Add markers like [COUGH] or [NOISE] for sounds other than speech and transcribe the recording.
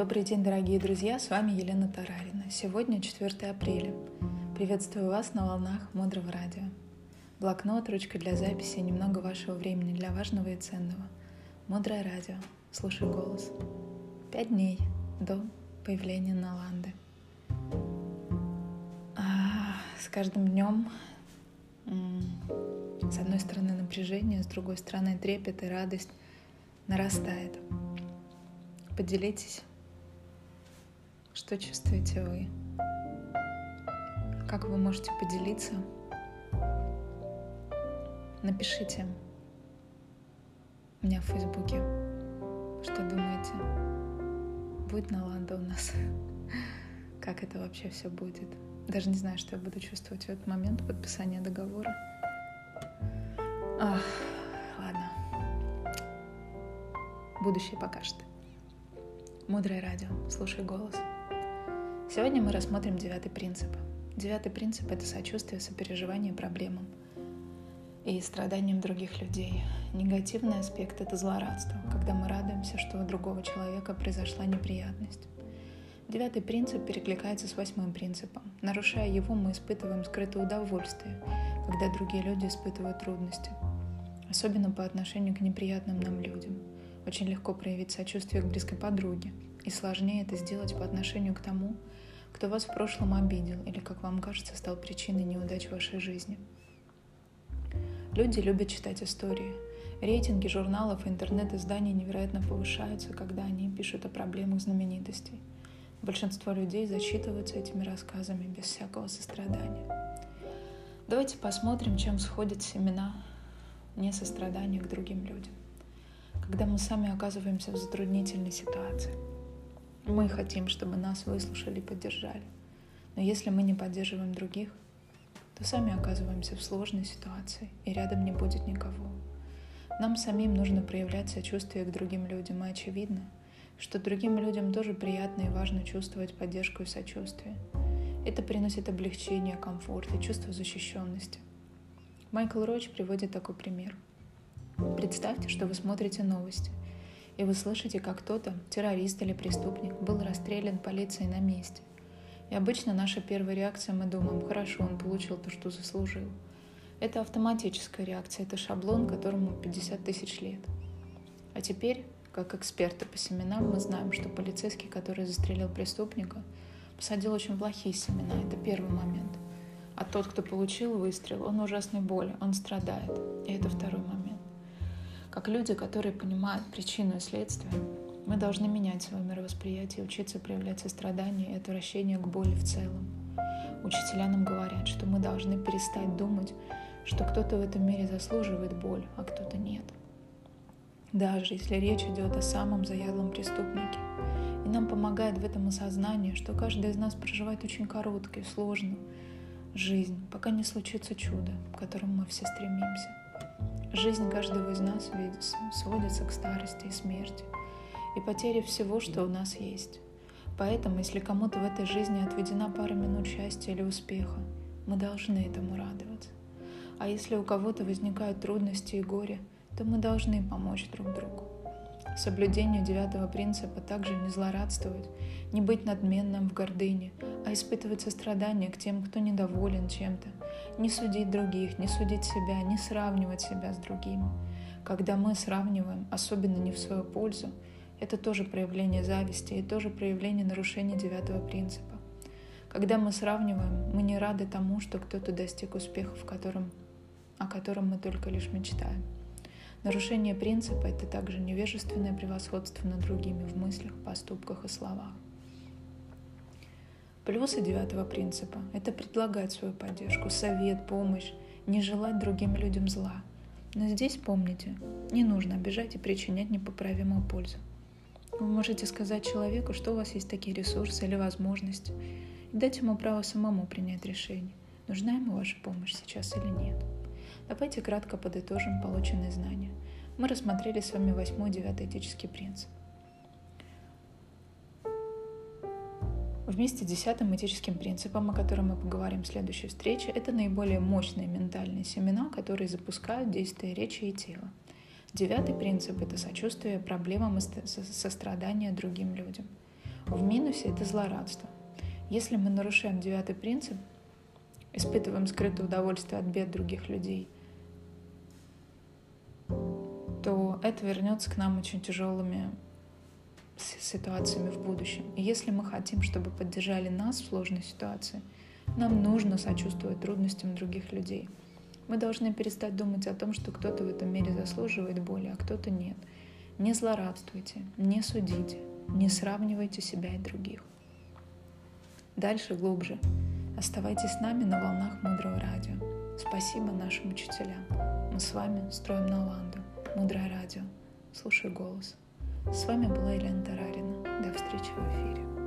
Добрый день, дорогие друзья, с вами Елена Тарарина. Сегодня 4 апреля. Приветствую вас на волнах Мудрого Радио. Блокнот, ручка для записи немного вашего времени для важного и ценного. Мудрое Радио. Слушай голос. Пять дней до появления Наланды. А, с каждым днем с одной стороны напряжение, с другой стороны трепет и радость нарастает. Поделитесь что чувствуете вы? Как вы можете поделиться? Напишите меня в Фейсбуке, что думаете, будет Наланда у нас, [LAUGHS] как это вообще все будет. Даже не знаю, что я буду чувствовать в этот момент подписания договора. Ах, ладно. Будущее покажет. Мудрое радио. Слушай голос. Сегодня мы рассмотрим девятый принцип. Девятый принцип — это сочувствие, сопереживание проблемам и страданиям других людей. Негативный аспект — это злорадство, когда мы радуемся, что у другого человека произошла неприятность. Девятый принцип перекликается с восьмым принципом. Нарушая его, мы испытываем скрытое удовольствие, когда другие люди испытывают трудности. Особенно по отношению к неприятным нам людям. Очень легко проявить сочувствие к близкой подруге, и сложнее это сделать по отношению к тому, кто вас в прошлом обидел или, как вам кажется, стал причиной неудач в вашей жизни. Люди любят читать истории. Рейтинги журналов и интернет-изданий невероятно повышаются, когда они пишут о проблемах знаменитостей. Большинство людей зачитываются этими рассказами без всякого сострадания. Давайте посмотрим, чем сходят семена несострадания к другим людям. Когда мы сами оказываемся в затруднительной ситуации – мы хотим, чтобы нас выслушали и поддержали. Но если мы не поддерживаем других, то сами оказываемся в сложной ситуации, и рядом не будет никого. Нам самим нужно проявлять сочувствие к другим людям, и очевидно, что другим людям тоже приятно и важно чувствовать поддержку и сочувствие. Это приносит облегчение, комфорт и чувство защищенности. Майкл Роч приводит такой пример. Представьте, что вы смотрите новости – и вы слышите, как кто-то, террорист или преступник, был расстрелян полицией на месте. И обычно наша первая реакция, мы думаем, хорошо, он получил то, что заслужил. Это автоматическая реакция, это шаблон, которому 50 тысяч лет. А теперь, как эксперты по семенам, мы знаем, что полицейский, который застрелил преступника, посадил очень плохие семена. Это первый момент. А тот, кто получил выстрел, он ужасной боли, он страдает. И это второй момент. Как люди, которые понимают причину и следствие, мы должны менять свое мировосприятие, учиться проявлять сострадание и отвращение к боли в целом. Учителя нам говорят, что мы должны перестать думать, что кто-то в этом мире заслуживает боль, а кто-то нет. Даже если речь идет о самом заядлом преступнике. И нам помогает в этом осознание, что каждый из нас проживает очень короткую, сложную жизнь, пока не случится чудо, к которому мы все стремимся. Жизнь каждого из нас сводится к старости и смерти и потере всего, что у нас есть. Поэтому, если кому-то в этой жизни отведена пара минут счастья или успеха, мы должны этому радоваться. А если у кого-то возникают трудности и горе, то мы должны помочь друг другу. Соблюдению девятого принципа также не злорадствовать, не быть надменным в гордыне, а испытывать сострадание к тем, кто недоволен чем-то, не судить других, не судить себя, не сравнивать себя с другими. Когда мы сравниваем, особенно не в свою пользу, это тоже проявление зависти и тоже проявление нарушения девятого принципа. Когда мы сравниваем, мы не рады тому, что кто-то достиг успеха, в котором, о котором мы только лишь мечтаем. Нарушение принципа – это также невежественное превосходство над другими в мыслях, поступках и словах. Плюсы девятого принципа – это предлагать свою поддержку, совет, помощь, не желать другим людям зла. Но здесь помните, не нужно обижать и причинять непоправимую пользу. Вы можете сказать человеку, что у вас есть такие ресурсы или возможности, и дать ему право самому принять решение, нужна ему ваша помощь сейчас или нет. Давайте кратко подытожим полученные знания. Мы рассмотрели с вами восьмой и девятый этический принцип. Вместе с десятым этическим принципом, о котором мы поговорим в следующей встрече, это наиболее мощные ментальные семена, которые запускают действия речи и тела. Девятый принцип – это сочувствие проблемам и сострадание другим людям. В минусе это злорадство. Если мы нарушаем девятый принцип, испытываем скрытое удовольствие от бед других людей, это вернется к нам очень тяжелыми ситуациями в будущем. И если мы хотим, чтобы поддержали нас в сложной ситуации, нам нужно сочувствовать трудностям других людей. Мы должны перестать думать о том, что кто-то в этом мире заслуживает боли, а кто-то нет. Не злорадствуйте, не судите, не сравнивайте себя и других. Дальше глубже. Оставайтесь с нами на волнах Мудрого Радио. Спасибо нашим учителям. Мы с вами строим Наланду. Мудрое Радио. Слушай голос. С вами была Елена Тарарина. До встречи в эфире.